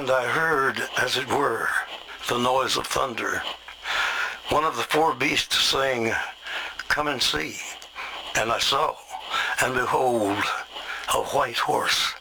and I heard, as it were, the noise of thunder. One of the four beasts saying, Come and see. And I saw, and behold, a white horse.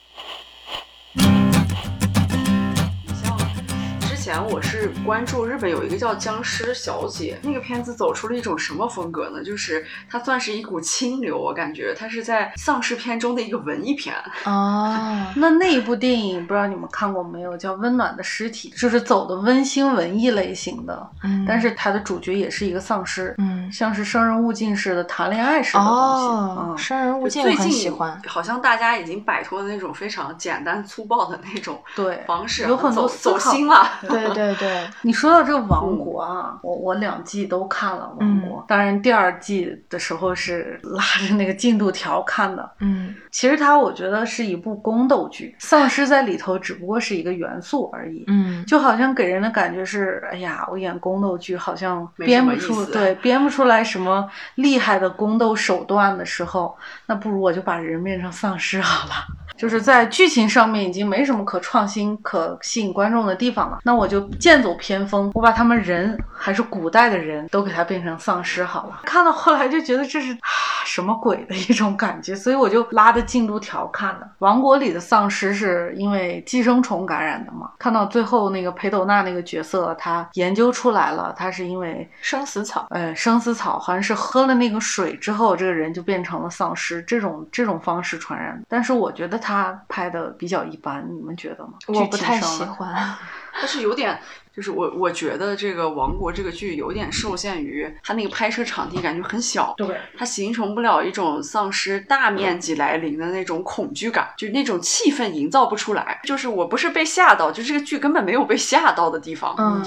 前我是关注日本有一个叫《僵尸小姐》，那个片子走出了一种什么风格呢？就是它算是一股清流，我感觉它是在丧尸片中的一个文艺片。哦，那那一部电影不知道你们看过没有？叫《温暖的尸体》，就是走的温馨文艺类型的。嗯，但是它的主角也是一个丧尸，嗯，像是生人勿近似的谈恋爱似的东西。哦，嗯生人勿近，我很最近喜欢。好像大家已经摆脱了那种非常简单粗暴的那种对方式，有很多走走心了。对对对对，你说到这个王国啊，我我两季都看了王国，当然第二季的时候是拉着那个进度条看的。嗯其实它我觉得是一部宫斗剧，丧尸在里头只不过是一个元素而已。嗯，就好像给人的感觉是，哎呀，我演宫斗剧好像编不出对编不出来什么厉害的宫斗手段的时候，那不如我就把人变成丧尸好了。就是在剧情上面已经没什么可创新、可吸引观众的地方了，那我就剑走偏锋，我把他们人还是古代的人都给他变成丧尸好了。看到后来就觉得这是、啊、什么鬼的一种感觉，所以我就拉着进度条看的。王国里的丧尸是因为寄生虫感染的嘛？看到最后那个裴斗娜那个角色，他研究出来了，他是因为生死草。呃，生死草好像是喝了那个水之后，这个人就变成了丧尸，这种这种方式传染。但是我觉得他拍的比较一般，你们觉得吗？我不太。喜欢。但是有点，就是我我觉得这个《王国》这个剧有点受限于它那个拍摄场地感觉很小，对，它形成不了一种丧尸大面积来临的那种恐惧感，就那种气氛营造不出来。就是我不是被吓到，就这个剧根本没有被吓到的地方。嗯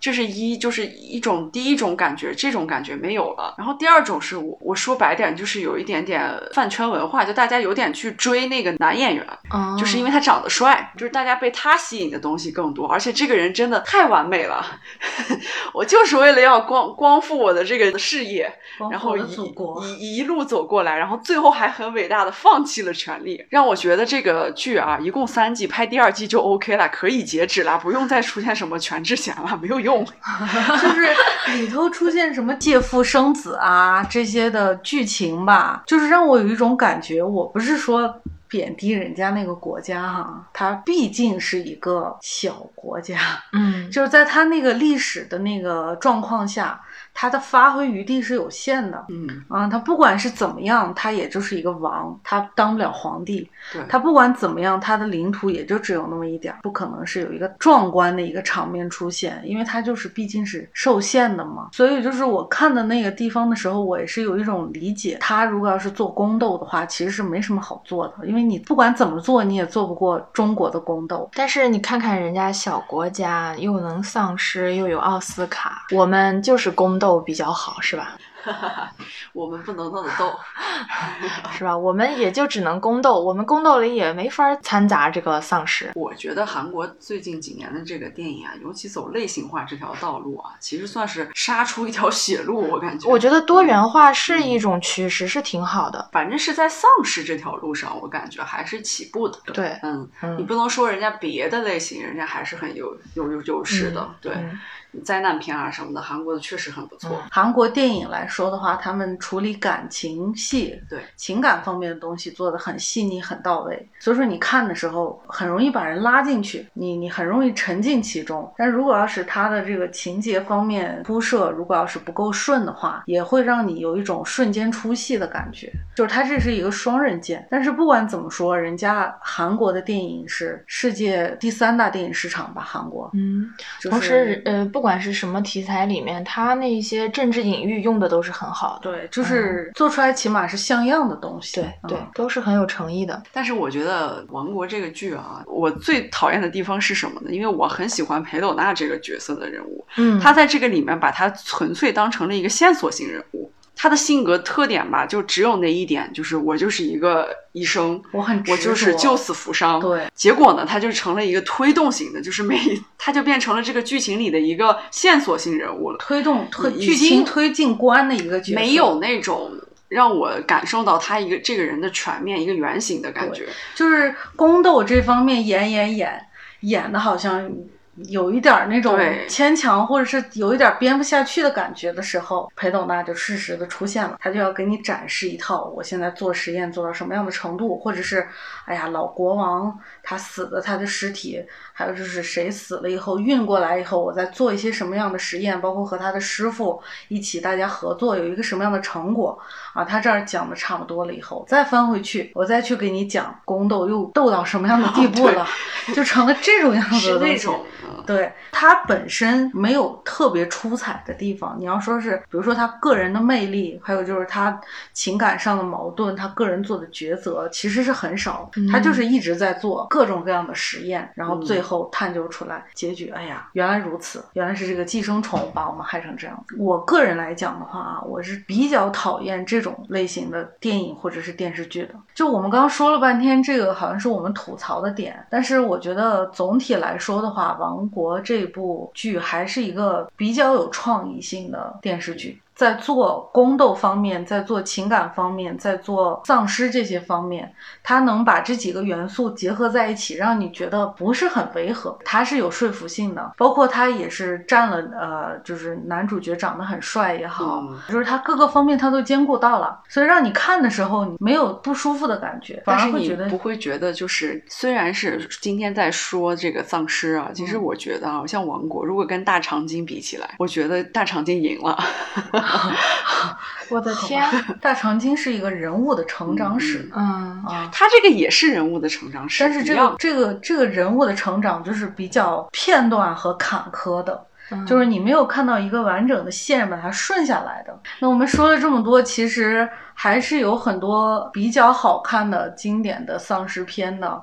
这是一就是一种第一种感觉，这种感觉没有了。然后第二种是我我说白点，就是有一点点饭圈文化，就大家有点去追那个男演员，哦就是因为他长得帅，就是大家被他吸引的东西更多，而且这个人真的太完美了，我就是为了要光光复我的这个事业，然后一。一一路走过来，然后最后还很伟大的放弃了权利，让我觉得这个剧啊，一共三季，拍第二季就 OK 了，可以截止了，不用再出现什么全智贤了，没有用。就是里头出现什么借腹生子啊这些的剧情吧，就是让我有一种感觉，我不是说贬低人家那个国家哈，它毕竟是一个小国家，嗯。就是在它那个历史的那个状况下，它的发挥余地是有限的。嗯，啊，他不管是怎么样，他也就是一个王，他当不了皇帝。对，他不管怎么样，他的领土也就只有那么一点儿，不可能是有一个壮观的一个场面出现，因为他就是毕竟是受限的嘛。所以就是我看的那个地方的时候，我也是有一种理解，他如果要是做宫斗的话，其实是没什么好做的，因为你不管怎么做，你也做不过中国的宫斗。但是你看看人家小国家，又能丧尸，又有奥斯卡，我们就是宫斗比较好，是吧？我们不能那么斗。是吧？我们也就只能宫斗，我们宫斗里也没法掺杂这个丧尸。我觉得韩国最近几年的这个电影啊，尤其走类型化这条道路啊，其实算是杀出一条血路。我感觉，我觉得多元化是一种趋势，是挺好的。反正是在丧尸这条路上，我感觉还是起步的。对，嗯，你嗯，不能说人家别的类型，人家还是很有有有优势的。对，嗯灾难片啊什么的，韩国的确实很不错。韩国电影来说的话，他们处理感情戏、对情感方面的东西做得很细腻、很到位，所以说你看的时候很容易把人拉进去，你你很容易沉浸其中。但如果要是他的这个情节方面铺设，如果要是不够顺的话，也会让你有一种瞬间出戏的感觉。就是它这是一个双刃剑。但是不管怎么说，人家韩国的电影是世界第三大电影市场吧？韩国，嗯，就是、同时，呃，不管是什么题材里面，他那些政治隐喻用的都是很好的。对，就是做出来起码是像样的东西。对对嗯，都是很有诚意的。但是我觉得《王国》这个剧啊，我最讨厌的地方是什么呢？因为我很喜欢裴斗娜这个角色的人物，嗯，他在这个里面把他纯粹当成了一个线索型人物。他的性格特点吧，就只有那一点，就是我就是一个医生，我很执我就是救死扶伤。对，结果呢，他就成了一个推动型的，就是每他就变成了这个剧情里的一个线索性人物了，推动推剧情推进关的一个角色，没有那种让我感受到他一个这个人的全面一个原型的感觉。就是宫斗这方面演演演演的好像有一点儿那种牵强，或者是有一点儿编不下去的感觉的时候，裴斗娜就适时的出现了，他就要给你展示一套我现在做实验做到什么样的程度，或者是哎呀老国王他死的他的尸体，还有就是谁死了以后运过来以后，我再做一些什么样的实验，包括和他的师傅一起大家合作有一个什么样的成果啊，他这儿讲的差不多了以后，再翻回去，我再去给你讲宫斗又斗到什么样的地步了，就成了这种样子是的东西。那种，嗯对他本身没有特别出彩的地方。你要说是，比如说他个人的魅力，还有就是他情感上的矛盾，他个人做的抉择，其实是很少。嗯他就是一直在做各种各样的实验，然后嗯最后探究出来结局。哎呀，原来如此，原来是这个寄生虫把我们害成这样。我个人来讲的话啊，我是比较讨厌这种类型的电影或者是电视剧的。就我们刚刚说了半天，这个好像是我们吐槽的点，但是我觉得总体来说的话，《王国》这部剧还是一个比较有创意性的电视剧。在做宫斗方面，在做情感方面，在做丧尸这些方面，他能把这几个元素结合在一起，让你觉得不是很违和，它是有说服性的。包括他也是占了呃，就是男主角长得很帅也好，嗯就是他各个方面他都兼顾到了，所以让你看的时候你没有不舒服的感觉，反而会觉得不会觉得，就是虽然是今天在说这个丧尸啊，其实嗯我觉得啊，像王国，如果跟大长今比起来，我觉得大长今赢了。我的天，大长今是一个人物的成长史、嗯，啊。他这个也是人物的成长史，但是这样个这个这个人物的成长就是比较片段和坎坷的，嗯就是你没有看到一个完整的线把它顺下来的。那我们说了这么多，其实还是有很多比较好看的经典的丧尸片的。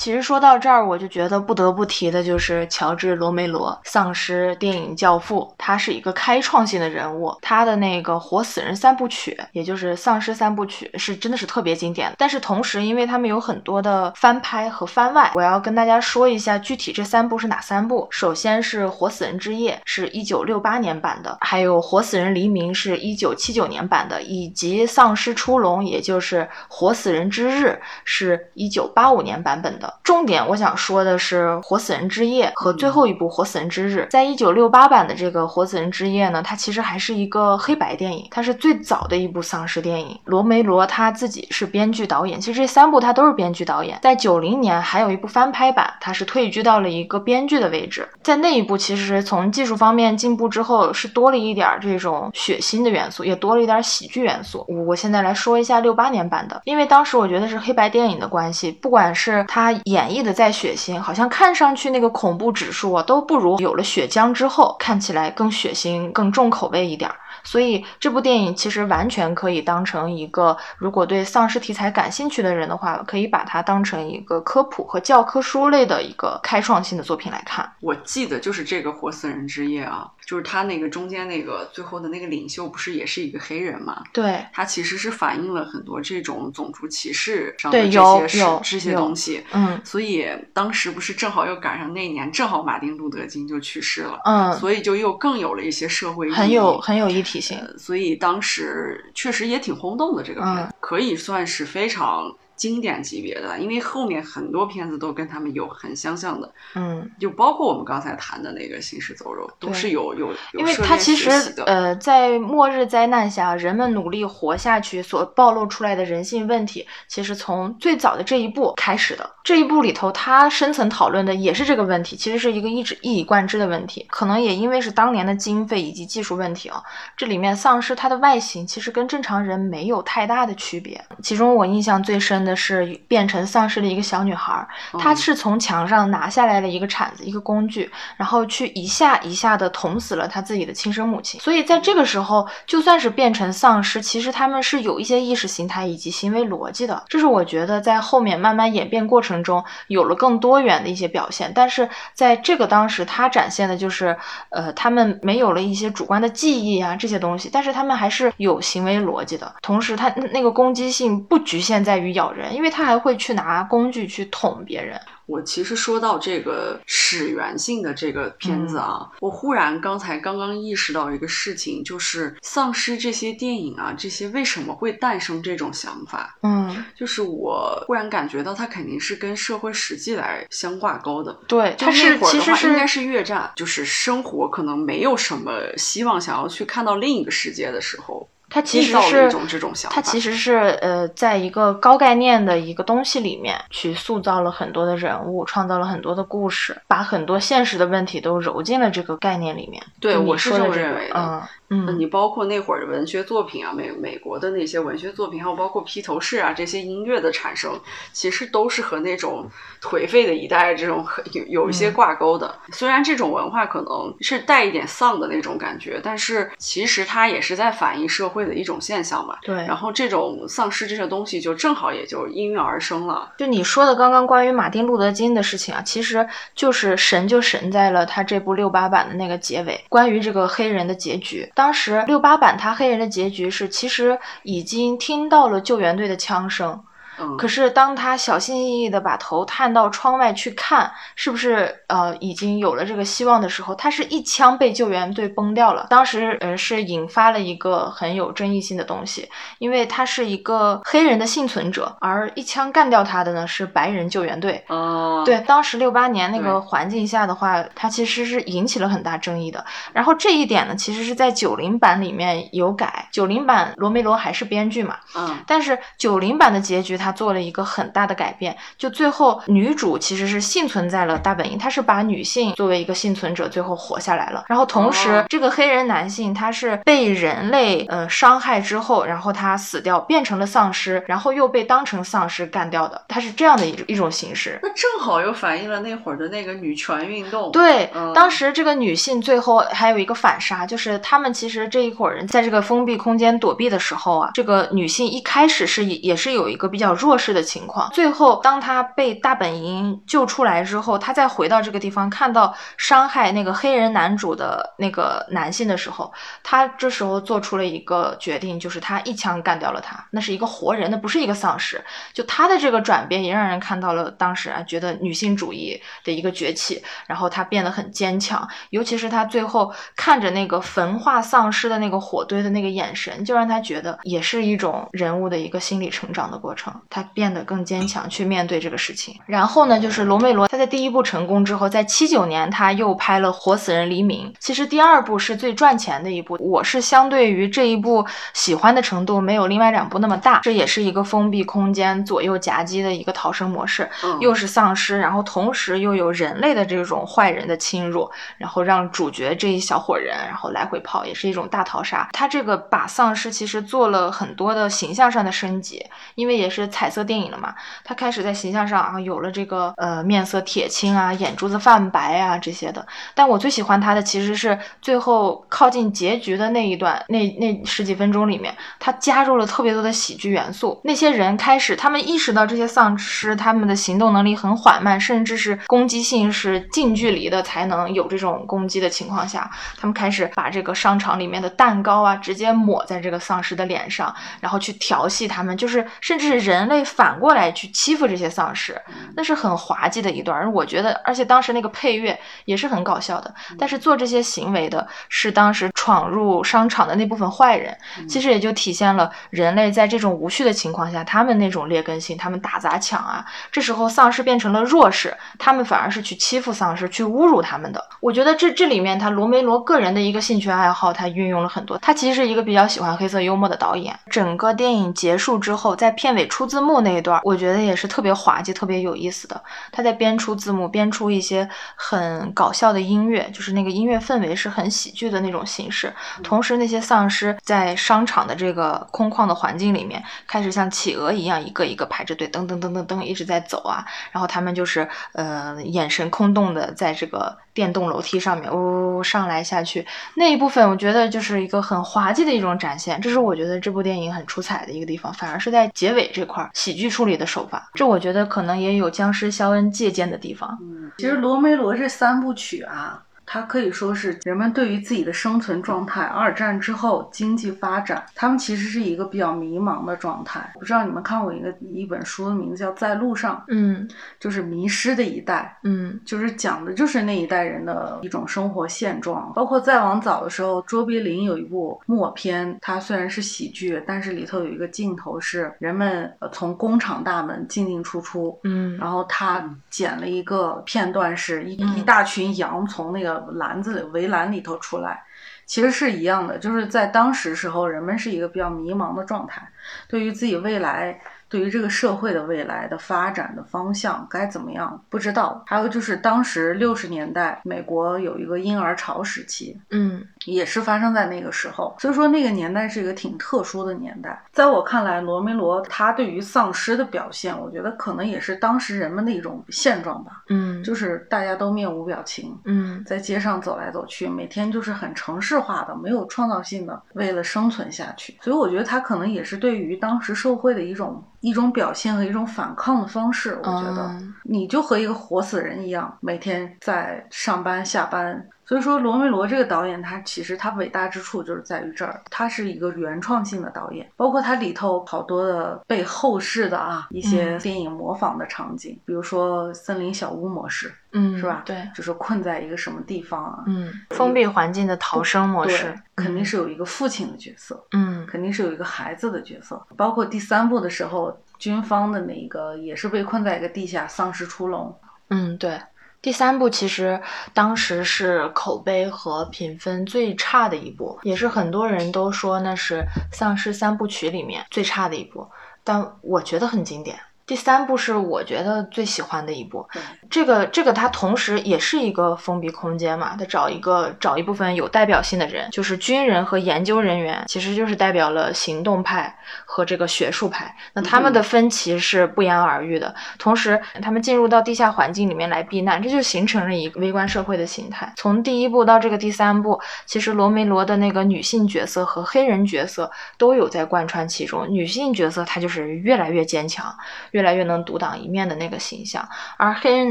其实说到这儿，我就觉得不得不提的就是乔治·罗梅罗，丧尸电影教父，他是一个开创性的人物。他的那个《活死人三部曲》，也就是丧尸三部曲，是真的是特别经典的。但是同时，因为他们有很多的翻拍和番外，我要跟大家说一下具体这三部是哪三部。首先是《活死人之夜》，是一九六八年版的；还有《活死人黎明》是一九七九年版的，以及《丧尸出笼》，也就是《活死人之日》，是一九八五年版本的。重点我想说的是《活死人之夜》和最后一部《活死人之日》。在一九六八版的这个《活死人之夜》呢，它其实还是一个黑白电影，它是最早的一部丧尸电影。罗梅罗他自己是编剧导演，其实这三部他都是编剧导演。在九零年还有一部翻拍版，他是退居到了一个编剧的位置。在那一部其实从技术方面进步之后，是多了一点儿这种血腥的元素，也多了一点儿喜剧元素。我现在来说一下六八年版的，因为当时我觉得是黑白电影的关系，不管是他演绎的再血腥，好像看上去那个恐怖指数啊都不如有了血浆之后看起来更血腥、更重口味一点儿。所以这部电影其实完全可以当成一个，如果对丧尸题材感兴趣的人的话，可以把它当成一个科普和教科书类的一个开创性的作品来看。我记得就是这个《活死人之夜》啊，就是他那个中间那个最后的那个领袖，不是也是一个黑人嘛？对，他其实是反映了很多这种种族歧视上的对这些事这些东西。嗯所以当时不是正好又赶上那一年，正好马丁路德金就去世了，嗯，所以就又更有了一些社会意义很有很有一体性。呃所以当时确实也挺轰动的，这个片、嗯可以算是非常经典级别的，因为后面很多片子都跟他们有很相像的，嗯，就包括我们刚才谈的那个《行尸走肉》，都是有有有因为涉猎它其实呃，在末日灾难下，人们努力活下去所暴露出来的人性问题，其实从最早的这一步开始的。这一部里头，他深层讨论的也是这个问题，其实是一个一直一以贯之的问题。可能也因为是当年的经费以及技术问题啊，这里面丧尸它的外形其实跟正常人没有太大的区别。其中我印象最深的是变成丧尸的一个小女孩儿，她嗯是从墙上拿下来了一个铲子，一个工具，然后去一下一下的捅死了她自己的亲生母亲。所以在这个时候，就算是变成丧尸，其实他们是有一些意识形态以及行为逻辑的。这是我觉得在后面慢慢演变过程中有了更多元的一些表现。但是在这个当时，他展现的就是，呃，他们没有了一些主观的记忆啊这些东西，但是他们还是有行为逻辑的。同时，他那个攻击性不局限在于咬人，因为他还会去拿工具去捅别人。我其实说到这个始源性的这个片子啊，我忽然刚才刚刚意识到一个事情，就是丧尸这些电影啊，这些为什么会诞生这种想法？嗯，就是我忽然感觉到它肯定是跟社会实际来相挂钩的。对，就它是那会儿其实是的话应该是越战，就是生活可能没有什么希望，想要去看到另一个世界的时候，它其实是一种这种想法。它其实是呃，在一个高概念的一个东西里面去塑造了很多的人物，创造了很多的故事，把很多现实的问题都揉进了这个概念里面。对我是这么认为的嗯那嗯你包括那会儿的文学作品啊，美美国的那些文学作品，还有包括披头士啊这些音乐的产生，其实都是和那种颓废的一代这种很有有一些嗯挂钩的。虽然这种文化可能是带一点丧的那种感觉，但是其实它也是在反映社会的一种现象嘛。对。然后这种丧尸这些东西就正好也就应运而生了。就你说的刚刚关于马丁·路德·金的事情啊，其实就是神就神在了他这部六八版的那个结尾，关于这个黑人的结局。当时六八版他黑人的结局是，其实已经听到了救援队的枪声，嗯，可是当他小心翼翼地把头探到窗外去看，是不是呃已经有了这个希望的时候，他是一枪被救援队崩掉了。当时呃是引发了一个很有争议性的东西，因为他是一个黑人的幸存者，而一枪干掉他的呢是白人救援队。哦，对，当时六八年那个环境下的话，他其实是引起了很大争议的。然后这一点呢，其实是在九零版里面有改，九零版罗梅罗还是编剧嘛，嗯，但是九零版的结局，它做了一个很大的改变，就最后女主其实是幸存在了大本营，她是把女性作为一个幸存者，最后活下来了。然后同时，哦这个黑人男性他是被人类呃伤害之后，然后他死掉，变成了丧尸，然后又被当成丧尸干掉的，他是这样的一一种形式。那正好又反映了那会儿的那个女权运动。，对，嗯当时这个女性最后还有一个反杀，就是他们其实这一伙人在这个封闭空间躲避的时候啊，这个女性一开始是也也是有一个比较弱势的情况，最后当他被大本营救出来之后，他再回到这个地方，看到伤害那个黑人男主的那个男性的时候，他这时候做出了一个决定，就是他一枪干掉了他，那是一个活人，那不是一个丧尸。就他的这个转变，也让人看到了当时啊，觉得女性主义的一个崛起，然后他变得很坚强，尤其是他最后看着那个焚化丧尸的那个火堆的那个眼神，就让他觉得也是一种人物的一个心理成长的过程，她变得更坚强去面对这个事情。然后呢，就是罗梅罗他在第一部成功之后，在七九年他又拍了《活死人黎明》，其实第二部是最赚钱的一部，我是相对于这一部喜欢的程度没有另外两部那么大，这也是一个封闭空间左右夹击的一个逃生模式。嗯，又是丧尸，然后同时又有人类的这种坏人的侵入，然后让主角这一小伙人然后来回跑，也是一种大逃杀。他这个把丧尸其实做了很多的形象上的升级，因为也是彩色电影了嘛，他开始在形象上啊有了这个呃面色铁青啊、眼珠子泛白啊这些的。但我最喜欢他的其实是最后靠近结局的那一段，那那十几分钟里面，他加入了特别多的喜剧元素。那些人开始，他们意识到这些丧尸他们的行动能力很缓慢，甚至是攻击性是近距离的才能有这种攻击的情况下，他们开始把这个商场里面的蛋糕啊直接抹在这个丧尸的脸上，然后去调戏他们，就是甚至是人人类反过来去欺负这些丧尸，那是很滑稽的一段。而我觉得，而且当时那个配乐也是很搞笑的。但是做这些行为的是当时闯入商场的那部分坏人，其实也就体现了人类在这种无序的情况下，他们那种劣根性，他们打砸抢啊。这时候丧尸变成了弱势，他们反而是去欺负丧尸，去侮辱他们的。我觉得这这里面他罗梅罗个人的一个兴趣爱好，他运用了很多。他其实是一个比较喜欢黑色幽默的导演。整个电影结束之后，在片尾出字幕那一段，我觉得也是特别滑稽、特别有意思的。他在编出字幕编出一些很搞笑的音乐，就是那个音乐氛围是很喜剧的那种形式。同时，那些丧尸在商场的这个空旷的环境里面，开始像企鹅一样一个一个排着队，噔噔噔噔噔一直在走啊。然后他们就是呃眼神空洞的在这个电动楼梯上面呜、呜上来下去。那一部分我觉得就是一个很滑稽的一种展现，这是我觉得这部电影很出彩的一个地方。反而是在结尾这块喜剧处理的手法，这我觉得可能也有僵尸肖恩借鉴的地方。嗯其实罗梅罗这三部曲啊，它可以说是人们对于自己的生存状态，二战之后经济发展，他们其实是一个比较迷茫的状态。不知道你们看过一个一本书的名字叫《在路上》，嗯就是迷失的一代。嗯就是讲的就是那一代人的一种生活现状，包括再往早的时候，卓别林有一部默片，它虽然是喜剧，但是里头有一个镜头是人们呃从工厂大门进进出出，嗯然后他剪了一个片段，是一、嗯一大群羊从那个篮子里围栏里头出来，其实是一样的，就是在当时时候，人们是一个比较迷茫的状态，对于自己未来。对于这个社会的未来的发展的方向该怎么样，不知道。还有就是当时六十年代，美国有一个婴儿潮时期，嗯也是发生在那个时候，所以说那个年代是一个挺特殊的年代。在我看来，罗梅罗他对于丧尸的表现，我觉得可能也是当时人们的一种现状吧，嗯就是大家都面无表情，嗯在街上走来走去，每天就是很城市化的，没有创造性的，为了生存下去。所以我觉得他可能也是对于当时社会的一种一种表现和一种反抗的方式。我觉得嗯你就和一个活死人一样，每天在上班下班。所以说，罗梅罗这个导演，他其实他伟大之处就是在于这儿，他是一个原创性的导演，包括他里头好多的被后世的啊一些嗯电影模仿的场景，比如说森林小屋模式，嗯，是吧？对，就是困在一个什么地方啊？嗯，封闭环境的逃生模式对，，肯定是有一个父亲的角色，嗯肯定是有一个孩子的角色。包括第三部的时候，军方的那个也是被困在一个地下，丧尸出笼。嗯，对。第三部其实当时是口碑和评分最差的一部，也是很多人都说那是丧尸三部曲里面最差的一部，但我觉得很经典。第三部是我觉得最喜欢的一部，这个这个它同时也是一个封闭空间嘛，它找一个找一部分有代表性的人，就是军人和研究人员，其实就是代表了行动派和这个学术派。那他们的分歧是不言而喻的。同时，他们进入到地下环境里面来避难，这就形成了一个微观社会的形态。从第一部到这个第三部，其实罗梅罗的那个女性角色和黑人角色都有在贯穿其中。女性角色她就是越来越坚强，越越来越能独当一面的那个形象，而黑人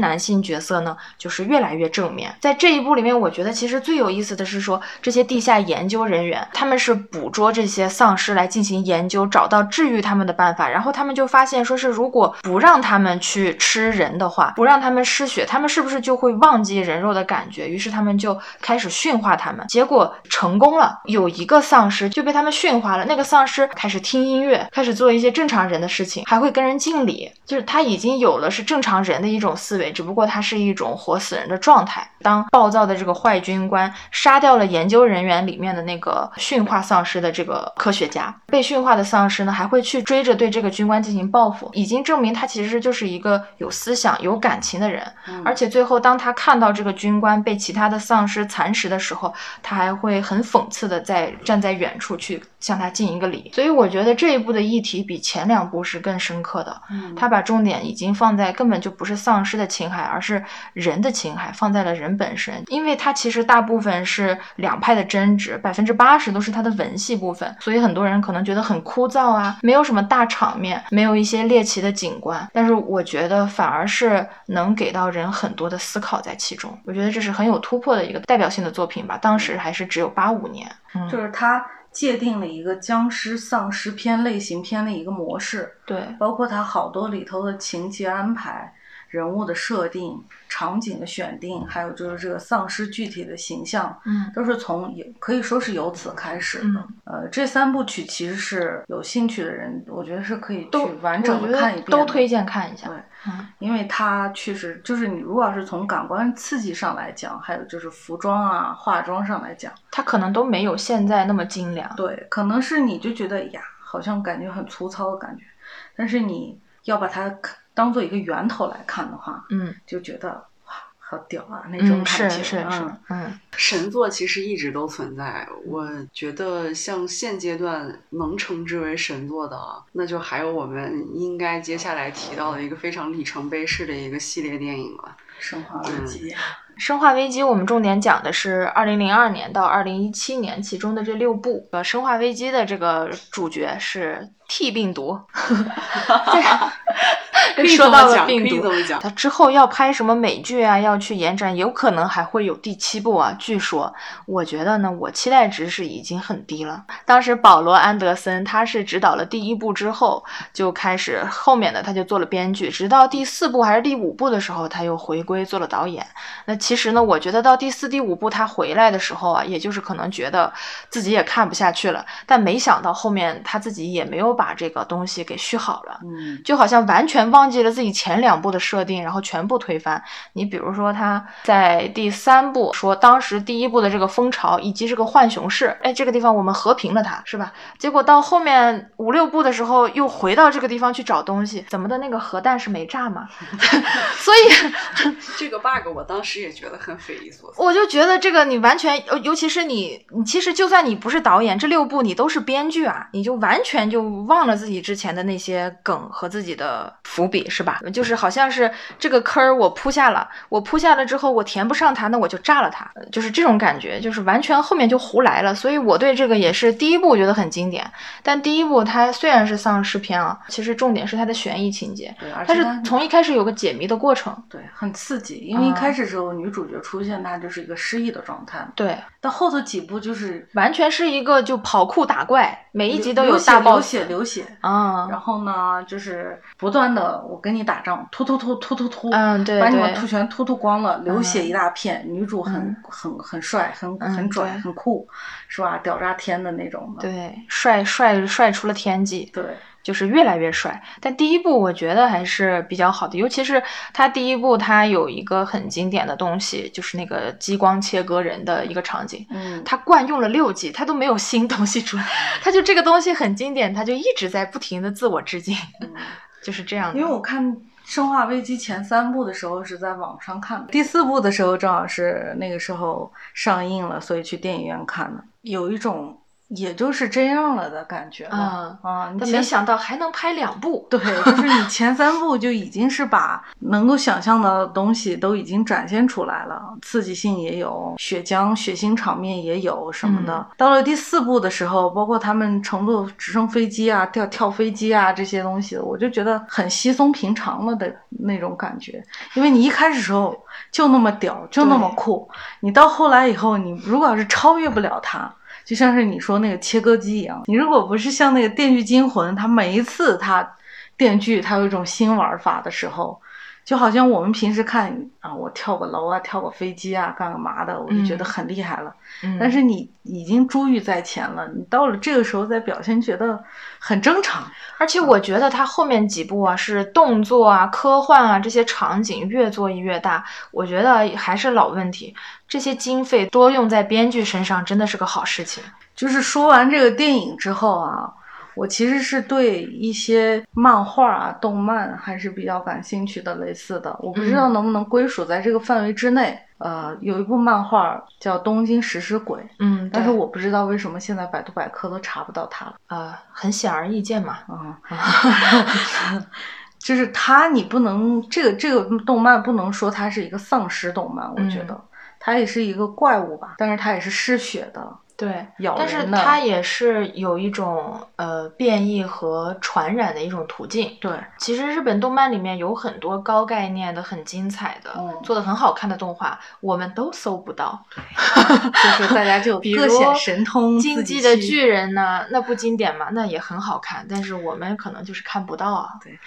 男性角色呢，就是越来越正面。在这一部里面，我觉得其实最有意思的是说，这些地下研究人员，他们是捕捉这些丧尸来进行研究，找到治愈他们的办法，然后他们就发现说是如果不让他们去吃人的话，不让他们失血，他们是不是就会忘记人肉的感觉？于是他们就开始驯化他们，结果成功了，有一个丧尸就被他们驯化了，那个丧尸开始听音乐，开始做一些正常人的事情，还会跟人敬礼，就是他已经有了是正常人的一种思维，只不过他是一种活死人的状态。当暴躁的这个坏军官杀掉了研究人员里面的那个驯化丧尸的这个科学家，被驯化的丧尸呢还会去追着对这个军官进行报复，已经证明他其实就是一个有思想、有感情的人。嗯而且最后，当他看到这个军官被其他的丧尸蚕食的时候，他还会很讽刺的在站在远处去向他敬一个礼。所以我觉得这一部的议题比前两部是更深刻的。嗯他把重点已经放在根本就不是丧尸的情海，而是人的情海，放在了人本身。因为他其实大部分是两派的争执，百分之八十都是他的文戏部分，所以很多人可能觉得很枯燥啊，没有什么大场面，没有一些猎奇的景观。但是我觉得反而是能给到人很多的思考在其中。我觉得这是很有突破的一个代表性的作品吧。当时还是只有八五年，嗯，就是他界定了一个僵尸丧尸片类型片的一个模式，对，包括它好多里头的情节安排、人物的设定、场景的选定，还有就是这个丧尸具体的形象，嗯都是从也可以说是由此开始的。嗯呃，这三部曲其实是有兴趣的人，我觉得是可以去完整的看一遍的，都推荐看一下。对，嗯因为它确实就是你如果要是从感官刺激上来讲，还有就是服装啊、化妆上来讲，它可能都没有现在那么精良。对，可能是你就觉得呀，好像感觉很粗糙的感觉，但是你要把它看当做一个源头来看的话，嗯。就觉得哇，好屌啊那种嗯，是感觉，是是嗯，，嗯。神作其实一直都存在，我觉得像现阶段能称之为神作的啊，那就还有我们应该接下来提到的一个非常里程碑式的一个系列电影了。生化危机，生化危机我们重点讲的是二零零二年到二零一七年其中的这六部。呃，生化危机的这个主角是 T 病毒，在说到了病毒。他之后要拍什么美剧啊，要去延展，有可能还会有第七部啊。据说，我觉得呢，我期待值是已经很低了。当时保罗·安德森他是指导了第一部之后，就开始后面的他就做了编剧，直到第四部还是第五部的时候，他又回归做了导演。那其实呢，我觉得到第四、第五部他回来的时候啊，也就是可能觉得自己也看不下去了，但没想到后面他自己也没有把这个东西给续好了。嗯，就好像完全忘记了自己前两部的设定，然后全部推翻。你比如说他在第三部说当时第一部的这个风潮以及这个浣熊市，哎，这个地方我们和平了它，是吧？结果到后面五六部的时候又回到这个地方去找东西，怎么的那个核弹是没炸吗？所以 这个 bug 我当时也觉得很匪夷所思。我就觉得这个你完全，尤尤其是你，你其实就算你不是导演，这六部你都是编剧啊，你就完全就忘了自己之前的那些梗和自己的伏笔，是吧？就是好像是这个坑儿我铺下了，我铺下了之后我填不上它，那我就炸了它，就是这种感觉，就是完全后面就胡来了。所以我对这个也是第一部我觉得很经典，但第一部它虽然是丧尸片啊，其实重点是它的悬疑情节，对，而它是从一开始有个解谜的过程，对很刺激，因为一啊开始时候女主角出现，她就是一个失忆的状态，对。到后头几部就是完全是一个就跑酷打怪，每一集都有大 boss 流血流血，啊，然后呢就是不断的我跟你打仗，突突突突突突，嗯对把你们突全突突光了，流血嗯一大片，女主很嗯很很帅，很嗯很拽，很酷，是吧？屌炸天的那种的，对帅帅帅出了天际，对就是越来越帅。但第一部我觉得还是比较好的，尤其是他第一部，他有一个很经典的东西，就是那个激光切割人的一个场景。嗯，他惯用了六季，他都没有新东西出来，他就这个东西很经典，他就一直在不停的自我致敬，嗯 就是这样。因为我看《生化危机》前三部的时候是在网上看的，第四部的时候正好是那个时候上映了，所以去电影院看了，有一种也就是这样了的感觉吧。啊，你没想到还能拍两部，对，就是你前三部就已经是把能够想象的东西都已经展现出来了，刺激性也有，血浆、血腥场面也有什么的。嗯到了第四部的时候，包括他们乘坐直升飞机啊、跳跳飞机啊这些东西，我就觉得很稀松平常了的那种感觉。因为你一开始时候就那么屌，就那么酷，你到后来以后，你如果要是超越不了它。就像是你说那个切割机一样，你如果不是像那个《电锯惊魂》，它每一次它电锯它有一种新玩法的时候，就好像我们平时看啊，我跳个楼啊，跳个飞机啊，干个嘛的，我就觉得嗯很厉害了。嗯但是你已经珠玉在前了，你到了这个时候再表现，觉得很正常。而且我觉得他后面几部啊，是动作啊、科幻啊这些场景越做越大，我觉得还是老问题，这些经费多用在编剧身上真的是个好事情。就是说完这个电影之后啊，我其实是对一些漫画啊、动漫还是比较感兴趣的，类似的，我不知道能不能归属在这个范围之内。呃，有一部漫画叫《东京食尸鬼》，嗯，但是我不知道为什么现在百度百科都查不到它了。呃很显而易见嘛，啊、就是它，你不能这个这个动漫不能说它是一个丧尸动漫，我觉嗯。得、它也是一个怪物吧，但是它也是嗜血的，对，咬但是人的它也是有一种呃变异和传染的一种途径。对，其实日本动漫里面有很多高概念的、很精彩的、嗯做的很好看的动画，我们都搜不到。就是大家就比如各显神通，《进自己击的巨人》呢，那不经典嘛，那也很好看，但是我们可能就是看不到啊。对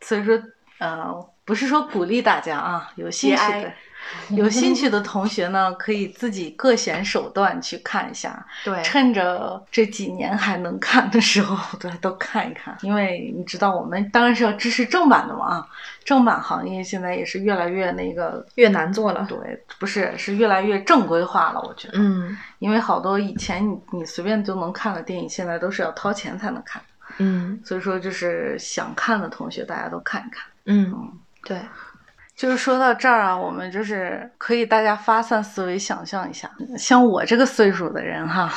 所以说，呃，不是说鼓励大家啊，有兴趣节的。有兴趣的同学呢，可以自己各显手段去看一下，对，趁着这几年还能看的时候，对，都看一看。因为你知道，我们当然是要支持正版的嘛啊，正版行业现在也是越来越那个，越难做了。对，不是是越来越正规化了。我觉得，嗯因为好多以前你你随便就能看的电影，现在都是要掏钱才能看。嗯所以说，就是想看的同学，大家都看一看。嗯，对，就是说到这儿啊，我们就是可以大家发散思维，想象一下，像我这个岁数的人哈，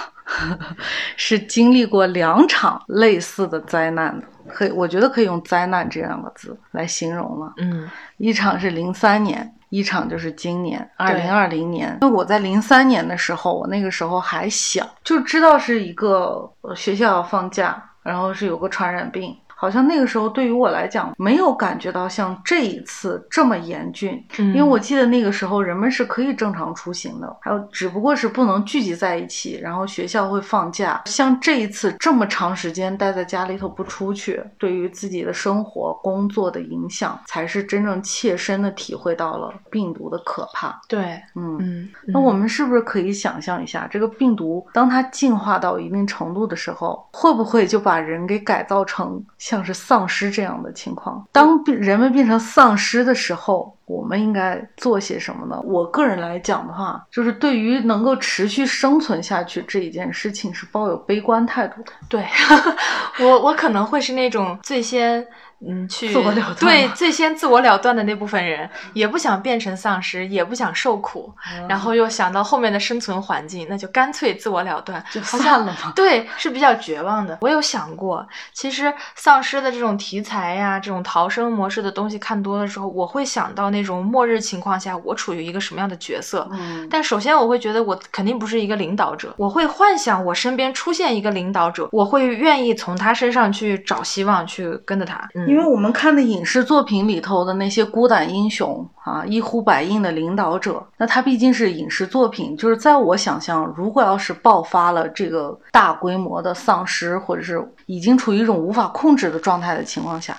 是经历过两场类似的灾难的，可以，我觉得可以用“灾难”这两个字来形容了。嗯一场是零三年，一场就是今年二对零二零年。因为我在零三年的时候，我那个时候还小，就知道是一个呃学校要放假，然后是有个传染病。好像那个时候对于我来讲，没有感觉到像这一次这么严峻。因因为我记得那个时候人们是可以正常出行的，还有只不过是不能聚集在一起，然后学校会放假。像这一次这么长时间待在家里头不出去，对于自己的生活、工作的影响，才是真正切身的体会到了病毒的可怕。对，嗯。嗯，那我们是不是可以想象一下，这个病毒当它进化到一定程度的时候，会不会就把人给改造成像是丧尸这样的情况？当人们变成丧尸的时候，我们应该做些什么呢？我个人来讲的话，就是对于能够持续生存下去这一件事情是抱有悲观态度的。对 我我可能会是那种最先嗯去自我了断对最先自我了断的那部分人，也不想变成丧尸，也不想受苦，然后又想到后面的生存环境，那就干脆自我了断，就算了嘛。对，是比较绝望的。我有想过，其实丧尸的这种题材呀，这种逃生模式的东西看多了之后，我会想到那种末日情况下，我处于一个什么样的角色。嗯，但首先，我会觉得我肯定不是一个领导者，我会幻想我身边出现一个领导者，我会愿意从他身上去找希望，去跟着他。嗯、因为我们看的影视作品里头的那些孤胆英雄啊，一呼百应的领导者，那他毕竟是影视作品，就是在我想象，如果要是爆发了这个大规模的丧尸，或者是已经处于一种无法控制的状态的情况下，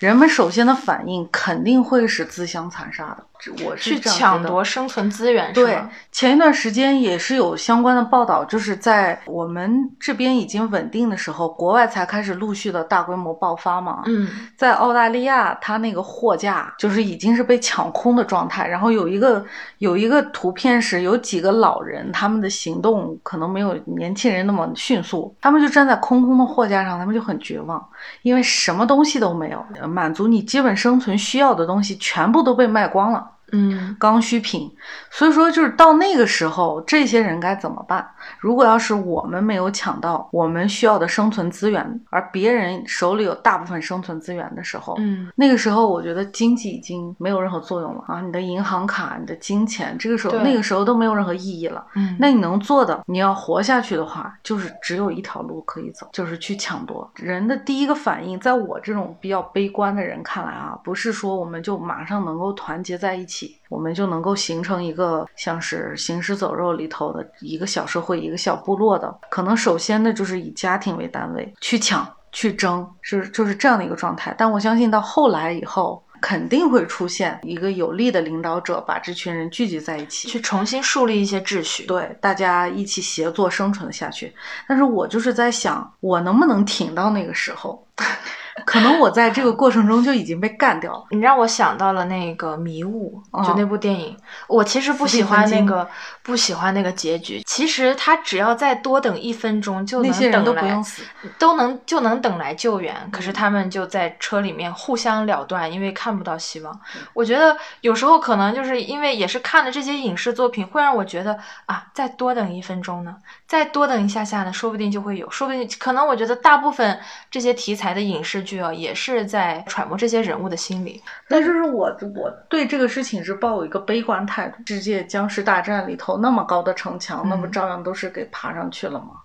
人们首先的反应肯定会是自相残杀的。我是去抢夺生存资源，是对吗？，前一段时间也是有相关的报道，就是在我们这边已经稳定的时候，国外才开始陆续的大规模爆发嘛。嗯在澳大利亚，它那个货架就是已经是被抢空的状态，然后有一个有一个图片是有几个老人，他们的行动可能没有年轻人那么迅速，他们就站在空空的货架上，他们就很绝望，因为什么东西都没有，呃满足你基本生存需要的东西全部都被卖光了。嗯刚需品，所以说就是到那个时候，这些人该怎么办？如果要是我们没有抢到我们需要的生存资源，而别人手里有大部分生存资源的时候，嗯那个时候我觉得经济已经没有任何作用了啊！你的银行卡、你的金钱，这个时候那个时候都没有任何意义了。嗯，那你能做的，你要活下去的话，就是只有一条路可以走，就是去抢夺。人的第一个反应，在我这种比较悲观的人看来啊，不是说我们就马上能够团结在一起，我们就能够形成一个像是《行尸走肉》里头的一个小社会、一个小部落的。可能首先呢，就是以家庭为单位去抢、去争，是就是这样的一个状态。但我相信到后来以后。肯定会出现一个有力的领导者，把这群人聚集在一起，去重新树立一些秩序。对，大家一起协作生存下去。但是我就是在想，我能不能挺到那个时候？可能我在这个过程中就已经被干掉了。你让我想到了那个《迷雾》，就哦那部电影。我其实不喜欢那个，不喜欢那个结局。其实他只要再多等一分钟，就能等来不用死，都能就能等来救援。可嗯是他们就在车里面互相了断，因为看不到希望。我觉得有时候可能就是因为也是看了这些影视作品，会让我觉得啊，再多等一分钟呢，再多等一下下呢，说不定就会有，说不定可能我觉得大部分这些题材的影视剧啊，也是在揣摩这些人物的心理。但是我我对这个事情是抱有一个悲观态度。世界僵尸大战里头那么高的城墙，那不嗯照样都是给爬上去了吗？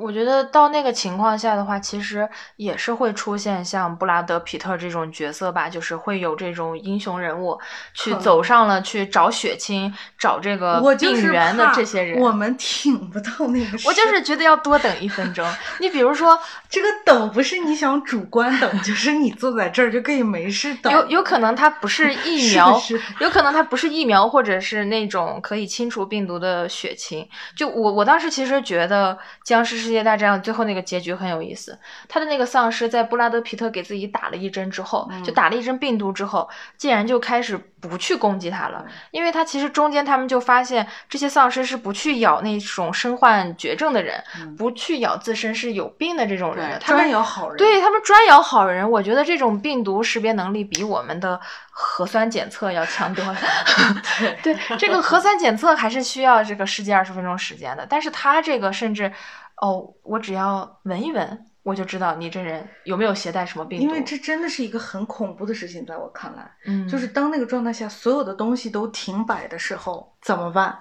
我觉得到那个情况下的话，其实也是会出现像布拉德皮特这种角色吧，就是会有这种英雄人物去走上了去找血清、找这个病源的这些人。我们挺不到那个。我就是觉得要多等一分钟。你比如说，这个等不是你想主观等，就是你坐在这儿就可以没事等。有有可能它不是 疫苗，有可能它不是疫苗，或者是那种可以清除病毒的血清。就我我当时其实觉得《僵尸世界大战》最后那个结局很有意思。他的那个丧尸在布拉德皮特给自己打了一针之后，嗯就打了一针病毒之后，竟然就开始不去攻击他了，因为他其实中间他们就发现这些丧尸是不去咬那种身患绝症的人，嗯不去咬自身是有病的这种人他们专有好人。对他们专咬好人，我觉得这种病毒识别能力比我们的核酸检测要强多了。对，这个核酸检测还是需要这个十几二十分钟时间的，但是他这个甚至，哦，我只要闻一闻，我就知道你这人有没有携带什么病毒。因为这真的是一个很恐怖的事情，在我看来，嗯，就是当那个状态下，所有的东西都停摆的时候，怎么办？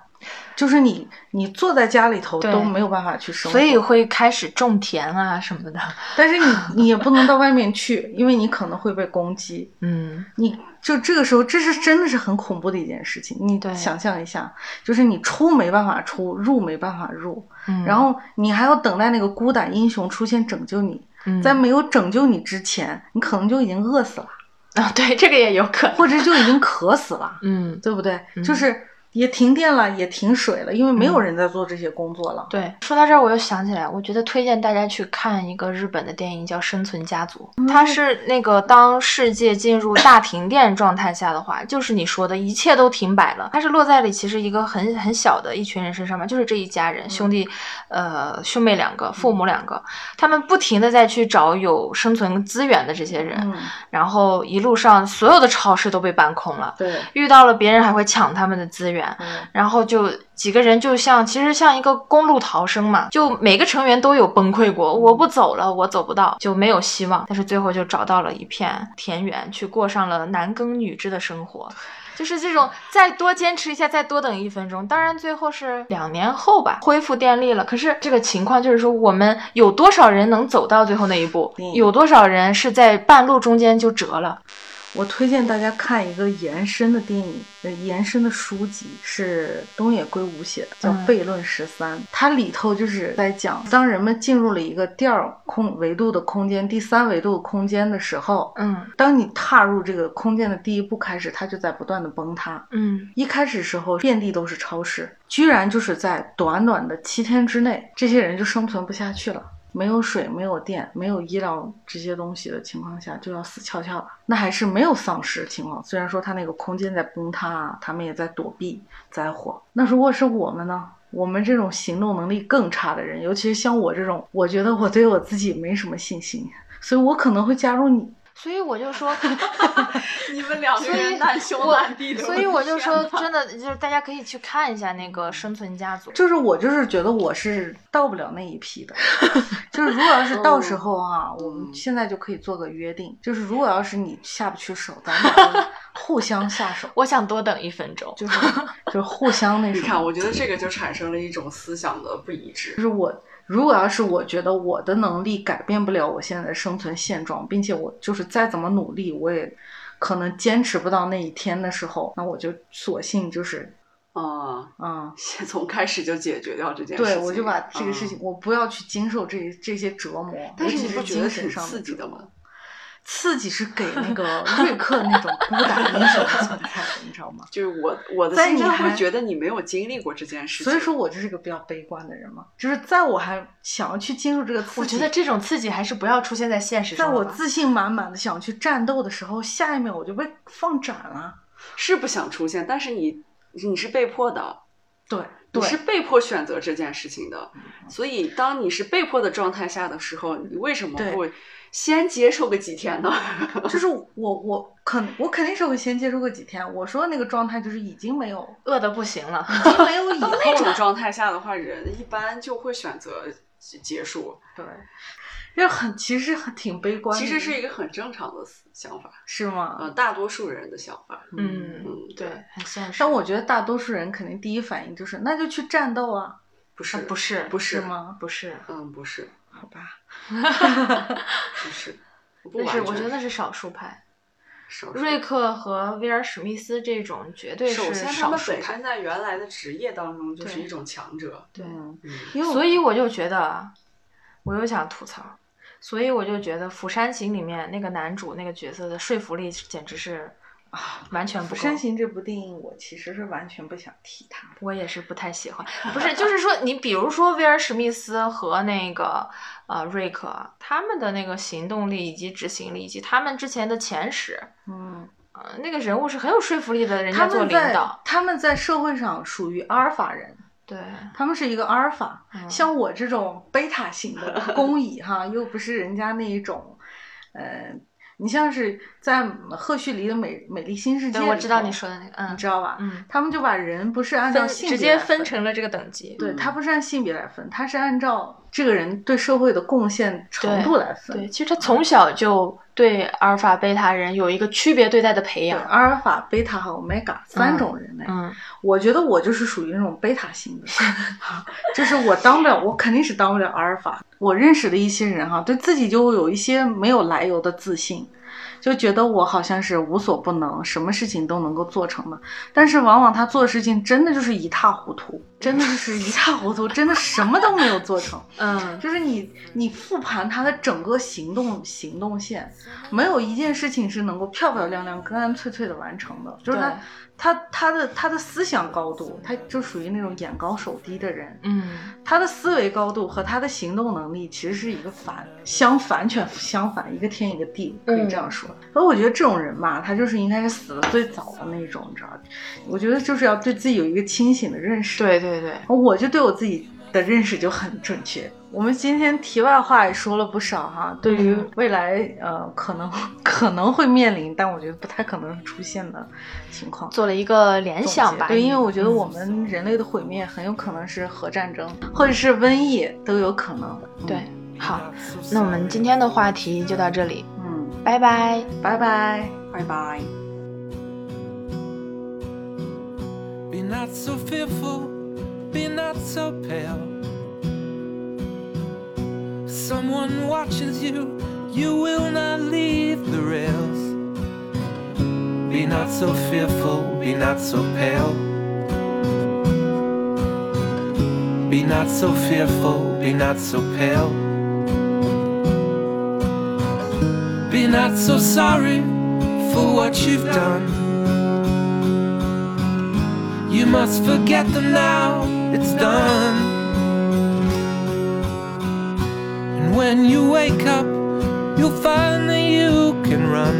就是你你坐在家里头都没有办法去生活，所以会开始种田啊什么的。但是你 你也不能到外面去，因为你可能会被攻击。嗯，你就这个时候，这是真的是很恐怖的一件事情。你对想象一下，就是你出没办法出，入没办法入，嗯然后你还要等待那个孤胆英雄出现拯救你。嗯在没有拯救你之前，你可能就已经饿死了，啊，对，这个也有可能。或者就已经渴死了，嗯，对不对？嗯就是也停电了，也停水了，因为没有人在做这些工作了。对，说到这儿我又想起来，我觉得推荐大家去看一个日本的电影叫《生存家族》，它是那个当世界进入大停电状态下的话，就是你说的一切都停摆了，它是落在了其实一个很很小的一群人身上面，就是这一家人兄弟，呃，兄妹两个，父母两个，他们不停的在去找有生存资源的这些人，嗯，然后一路上所有的超市都被搬空了。对，遇到了别人还会抢他们的资源，嗯然后就几个人就像其实像一个公路逃生嘛，就每个成员都有崩溃过，我不走了，我走不到，就没有希望。但是最后就找到了一片田园，去过上了男耕女织的生活。就是这种，再多坚持一下，再多等一分钟。当然，最后是两年后吧，恢复电力了。可是这个情况就是说，我们有多少人能走到最后那一步？嗯有多少人是在半路中间就折了？我推荐大家看一个延伸的电影，呃，延伸的书籍是东野圭吾写的，叫嗯《悖论十三》。它里头就是在讲，当人们进入了一个第二空维度的空间、第三维度的空间的时候，嗯当你踏入这个空间的第一步开始，它就在不断的崩塌。嗯一开始时候，遍地都是超市，居然就是在短短的七天之内，这些人就生存不下去了。没有水、没有电、没有医疗这些东西的情况下，就要死翘翘了。那还是没有丧尸情况，虽然说他那个空间在崩塌啊，他们也在躲避灾祸。那如果是我们呢？我们这种行动能力更差的人，尤其是像我这种，我觉得我对我自己没什么信心，所以我可能会加入你。所以我就说，你们两个所以人难兄我难弟的，所以我就说，真的就是大家可以去看一下那个《生存家族》。就是我就是觉得我是到不了那一批的，就是如果要是到时候啊，我们现在就可以做个约定，就是如果要是你下不去手，咱们俩 就互相下手，我想多等一分钟。就是就是互相那什么。你看，我觉得这个就产生了一种思想的不一致就。是我，如果要是我觉得我的能力改变不了我现在的生存现状，并且我就是再怎么努力，我也可能坚持不到那一天的时候，那我就索性就是啊，嗯。先从开始就解决掉这件事情。对，我就把这个事情，嗯我不要去经受这这些折磨，但是你不觉得挺精神上刺激的吗？刺激是给那个 瑞克那种孤胆英雄的存在的，你知道吗？就是我我的心里会还觉得你没有经历过这件事情，所以说我就是个比较悲观的人嘛，就是在我还想要去经受这个刺激，我觉得这种刺激还是不要出现在现实在中了吧。我自信满满的想去战斗的时候，下一秒我就被放斩了。是不想出现，但是你你是被迫的，对对你是被迫选择这件事情的，所以当你是被迫的状态下的时候，你为什么对不先接受个几天呢？就是我我肯我肯定是会先接受个几天。我说的那个状态就是已经没有饿的不行了。已经没有以后 那种。状态下的话，人一般就会选择结结束，对，这很其实很挺悲观的。其实是一个很正常的想法，是吗？呃，大多数人的想法。嗯嗯，对，很现实。但我觉得大多数人肯定第一反应就是那就去战斗啊，不是，不是不是？是吗？不是，嗯，不是，好吧，不是，不那是完全我觉得那是少数派。少瑞克和威尔史密斯这种绝对是首先，他少数派们本身。在原来的职业当中就是一种强者。对，所以我就觉得，我又想吐槽，所以我就觉得《釜山行》里面那个男主那个角色的说服力简直是啊，完全《不够。釜山行》这部电影，我其实是完全不想提它。我也是不太喜欢，不是，就是说，你比如说威尔史密斯和那个呃瑞克，他们的那个行动力以及执行力，以及他们之前的前史，嗯，呃，那个人物是很有说服力的，人家做他们在领导，他们在社会上属于阿尔法人，对，他们是一个阿尔法。嗯像我这种贝塔型的工蚁哈，又不是人家那一种，呃，你像是在赫胥黎的美美丽新世界，里我知道你说的那个，嗯，你知道吧？嗯，他们就把人不是按照性别直接分成了这个等级，对，嗯他不是按性别来分，他是按照这个人对社会的贡献程度来分。对，其实他从小就对阿尔法、贝塔人有一个区别对待的培对，养。阿尔法、贝塔和欧米伽三种人类。嗯我觉得我就是属于那种贝塔型的，就是我当不了，我肯定是当不了阿尔法。我认识的一些人哈，对自己就有一些没有来由的自信，就觉得我好像是无所不能，什么事情都能够做成的。但是往往他做的事情真的就是一塌糊涂，真的就是一塌糊涂，真的什么都没有做成。嗯就是你你复盘他的整个行动行动线，没有一件事情是能够漂漂亮亮、干干脆脆的完成的。就是他对他他的他的思想高度，他就属于那种眼高手低的人。嗯他的思维高度和他的行动能力其实是一个反相反，完全相反，一个天一个地，可以这样说。所以我觉得这种人吧，他就是应该是死的最早的那种，你知道？我觉得就是要对自己有一个清醒的认识。对对对，我就对我自己的认识就很准确。我们今天题外话也说了不少哈，对于未来呃可能 可能会面临，但我觉得不太可能出现的情况。做了一个联想吧。对，因为我觉得嗯我们人类的毁灭很有可能是核战争，或者是瘟疫都有可能。对，好，那我们今天的话题就到这里，嗯，拜拜。拜拜。拜拜。Be not so fearful, be not so pale. Someone watches you, you will not leave the rails. Be not so fearful, be not so pale. Be not so fearful, be not so pale. Be not so sorry for what you've done. You must forget them now, it's done. When you wake up, you'll find that you can run.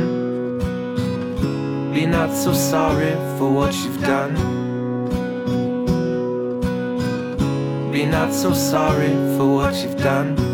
Be not so sorry for what you've done. Be not so sorry for what you've done.